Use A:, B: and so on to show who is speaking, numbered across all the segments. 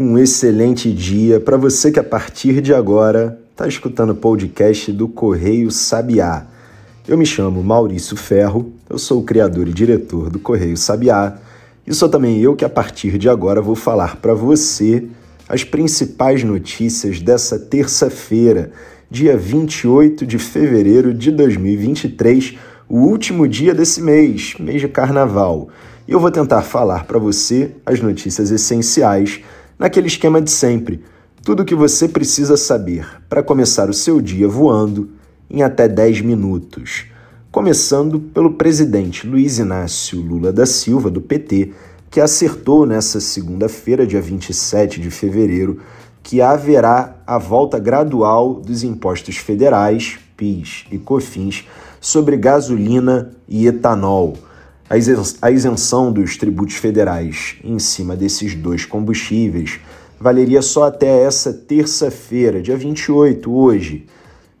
A: Um excelente dia para você que a partir de agora está escutando o podcast do Correio Sabiá. Eu me chamo Maurício Ferro, eu sou o criador e diretor do Correio Sabiá e sou também eu que a partir de agora vou falar para você as principais notícias dessa terça-feira, dia 28 de fevereiro de 2023, o último dia desse mês, mês de carnaval. E eu vou tentar falar para você as notícias essenciais naquele esquema de sempre. Tudo o que você precisa saber para começar o seu dia voando em até 10 minutos. Começando pelo presidente Luiz Inácio Lula da Silva, do PT, que acertou nessa segunda-feira, dia 27 de fevereiro, que haverá a volta gradual dos impostos federais, PIS e COFINS, sobre gasolina e etanol a isenção dos tributos federais em cima desses dois combustíveis valeria só até essa terça-feira, dia 28, hoje.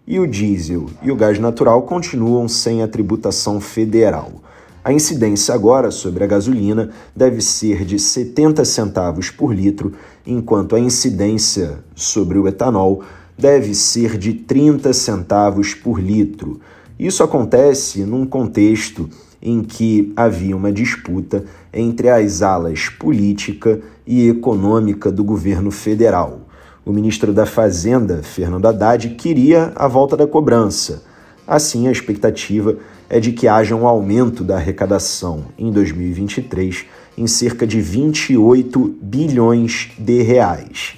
A: E o diesel e o gás natural continuam sem a tributação federal. A incidência agora sobre a gasolina deve ser de 70 centavos por litro, enquanto a incidência sobre o etanol deve ser de 30 centavos por litro. Isso acontece num contexto em que havia uma disputa entre as alas política e econômica do governo federal. O ministro da Fazenda, Fernando Haddad, queria a volta da cobrança. Assim, a expectativa é de que haja um aumento da arrecadação em 2023 em cerca de 28 bilhões de reais.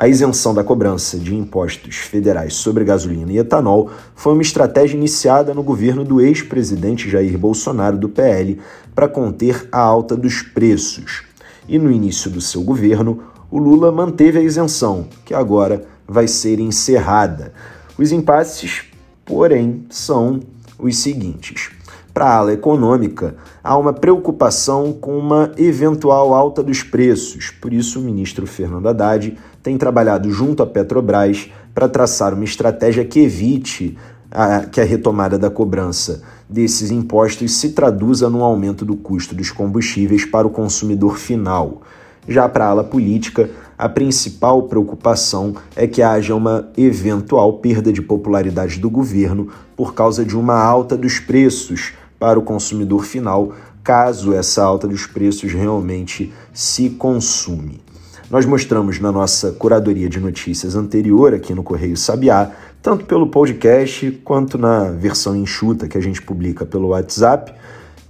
A: A isenção da cobrança de impostos federais sobre gasolina e etanol foi uma estratégia iniciada no governo do ex-presidente Jair Bolsonaro, do PL, para conter a alta dos preços. E no início do seu governo, o Lula manteve a isenção, que agora vai ser encerrada. Os impasses, porém, são os seguintes. Para a ala econômica, há uma preocupação com uma eventual alta dos preços. Por isso, o ministro Fernando Haddad tem trabalhado junto à Petrobras para traçar uma estratégia que evite a, que a retomada da cobrança desses impostos se traduza no aumento do custo dos combustíveis para o consumidor final. Já para a ala política, a principal preocupação é que haja uma eventual perda de popularidade do governo por causa de uma alta dos preços para o consumidor final, caso essa alta dos preços realmente se consume. Nós mostramos na nossa curadoria de notícias anterior aqui no Correio Sabiá, tanto pelo podcast quanto na versão enxuta que a gente publica pelo WhatsApp,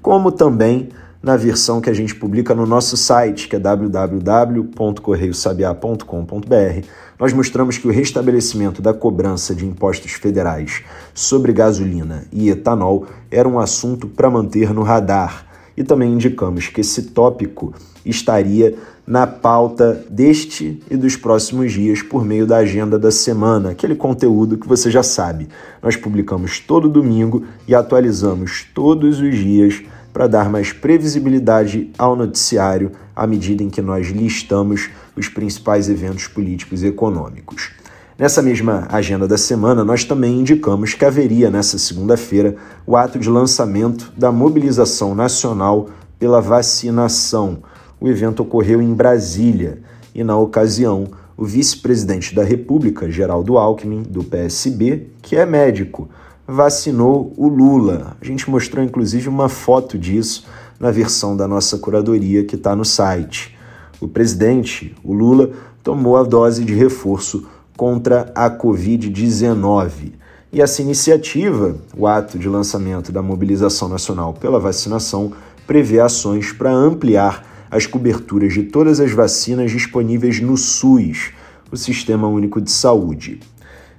A: como também na versão que a gente publica no nosso site, que é www.correiosabiá.com.br. Nós mostramos que o restabelecimento da cobrança de impostos federais sobre gasolina e etanol era um assunto para manter no radar. E também indicamos que esse tópico estaria na pauta deste e dos próximos dias por meio da agenda da semana, aquele conteúdo que você já sabe. Nós publicamos todo domingo e atualizamos todos os dias para dar mais previsibilidade ao noticiário à medida em que nós listamos os principais eventos políticos e econômicos. Nessa mesma agenda da semana, nós também indicamos que haveria nessa segunda-feira o ato de lançamento da mobilização nacional pela vacinação. O evento ocorreu em Brasília e, na ocasião, o vice-presidente da República, Geraldo Alckmin, do PSB, que é médico, vacinou o Lula. A gente mostrou inclusive uma foto disso na versão da nossa curadoria que está no site. O presidente, o Lula, tomou a dose de reforço contra a Covid-19. E essa iniciativa, o ato de lançamento da mobilização nacional pela vacinação, prevê ações para ampliar as coberturas de todas as vacinas disponíveis no SUS, o Sistema Único de Saúde.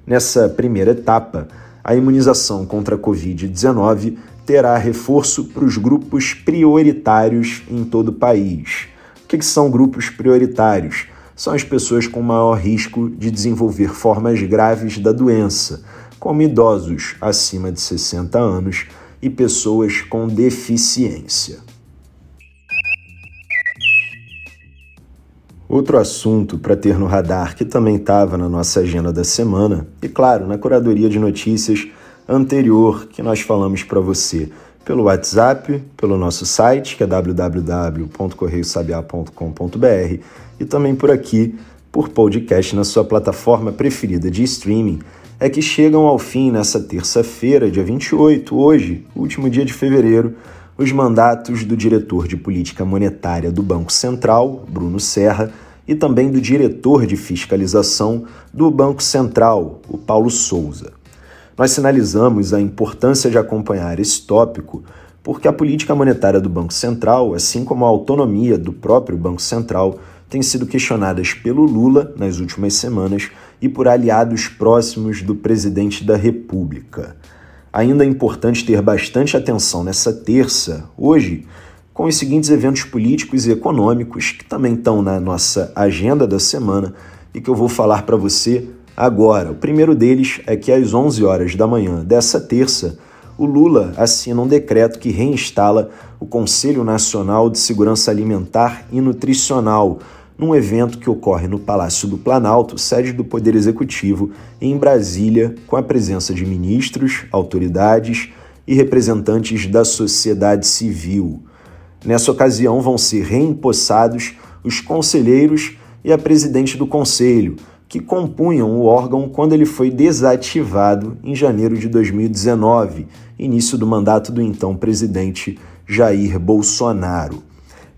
A: Nessa primeira etapa, a imunização contra a Covid-19 terá reforço para os grupos prioritários em todo o país. O que, são grupos prioritários? São as pessoas com maior risco de desenvolver formas graves da doença, como idosos acima de 60 anos e pessoas com deficiência. Outro assunto para ter no radar que também estava na nossa agenda da semana, e claro, na curadoria de notícias anterior que nós falamos para você pelo WhatsApp, pelo nosso site, que é www.correiosabiá.com.br, e também por aqui por podcast na sua plataforma preferida de streaming, é que chegam ao fim nessa terça-feira, dia 28, hoje, último dia de fevereiro, os mandatos do diretor de política monetária do Banco Central, Bruno Serra, e também do diretor de fiscalização do Banco Central, o Paulo Souza. Nós sinalizamos a importância de acompanhar esse tópico porque a política monetária do Banco Central, assim como a autonomia do próprio Banco Central, têm sido questionadas pelo Lula nas últimas semanas e por aliados próximos do presidente da República. Ainda é importante ter bastante atenção nessa terça, hoje, com os seguintes eventos políticos e econômicos que também estão na nossa agenda da semana e que eu vou falar para você agora. O primeiro deles é que às 11 horas da manhã dessa terça, o Lula assina um decreto que reinstala o Conselho Nacional de Segurança Alimentar e Nutricional, num evento que ocorre no Palácio do Planalto, sede do Poder Executivo, em Brasília, com a presença de ministros, autoridades e representantes da sociedade civil. Nessa ocasião, vão ser reempossados os conselheiros e a presidente do conselho, que compunham o órgão quando ele foi desativado em janeiro de 2019, início do mandato do então presidente Jair Bolsonaro.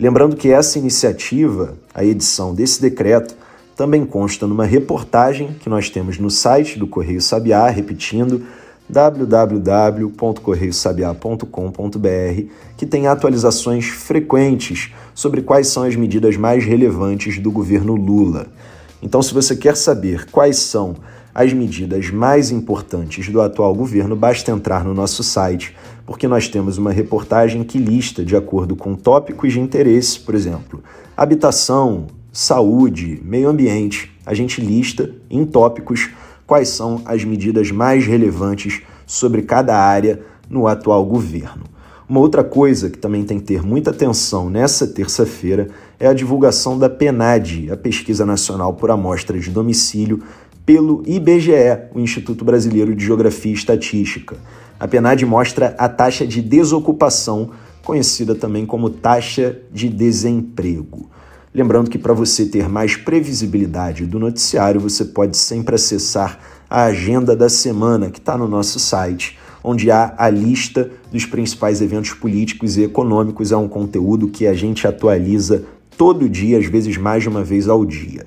A: Lembrando que essa iniciativa, a edição desse decreto, também consta numa reportagem que nós temos no site do Correio Sabiá, repetindo, www.correiosabiá.com.br, que tem atualizações frequentes sobre quais são as medidas mais relevantes do governo Lula. Então, se você quer saber quais são as medidas mais importantes do atual governo, basta entrar no nosso site, porque nós temos uma reportagem que lista, de acordo com tópicos de interesse, por exemplo, habitação, saúde, meio ambiente. A gente lista em tópicos quais são as medidas mais relevantes sobre cada área no atual governo. Uma outra coisa que também tem que ter muita atenção nessa terça-feira é a divulgação da PNAD, a Pesquisa Nacional por Amostra de Domicílio, pelo IBGE, o Instituto Brasileiro de Geografia e Estatística. A PNAD mostra a taxa de desocupação, conhecida também como taxa de desemprego. Lembrando que para você ter mais previsibilidade do noticiário, você pode sempre acessar a agenda da semana que está no nosso site, onde há a lista dos principais eventos políticos e econômicos. É um conteúdo que a gente atualiza todo dia, às vezes mais de uma vez ao dia.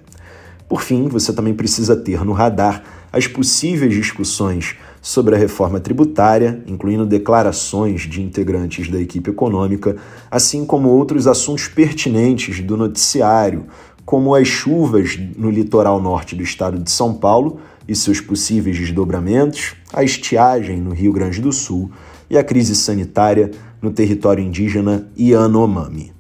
A: Por fim, você também precisa ter no radar as possíveis discussões sobre a reforma tributária, incluindo declarações de integrantes da equipe econômica, assim como outros assuntos pertinentes do noticiário, como as chuvas no litoral norte do estado de São Paulo e seus possíveis desdobramentos, a estiagem no Rio Grande do Sul e a crise sanitária no território indígena Yanomami.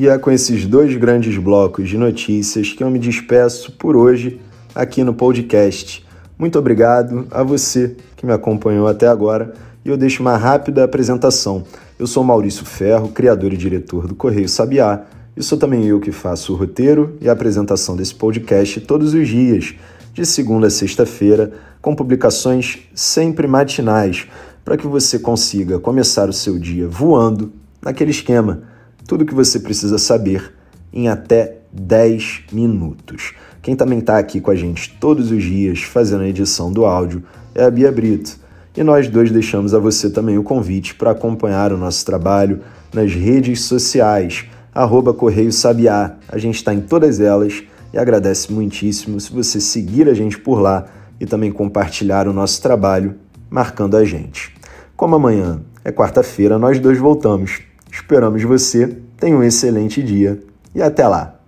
A: E é com esses dois grandes blocos de notícias que eu me despeço por hoje aqui no podcast. Muito obrigado a você que me acompanhou até agora e eu deixo uma rápida apresentação. Eu sou Maurício Ferro, criador e diretor do Correio Sabiá, e sou também eu que faço o roteiro e a apresentação desse podcast todos os dias, de segunda a sexta-feira, com publicações sempre matinais, para que você consiga começar o seu dia voando naquele esquema tudo o que você precisa saber em até 10 minutos. Quem também está aqui com a gente todos os dias fazendo a edição do áudio é a Bia Brito. E nós dois deixamos a você também o convite para acompanhar o nosso trabalho nas redes sociais, arroba Correio Sabiá. A gente está em todas elas e agradece muitíssimo se você seguir a gente por lá e também compartilhar o nosso trabalho marcando a gente. Como amanhã é quarta-feira, nós dois voltamos Esperamos você. Tenha um excelente dia e até lá!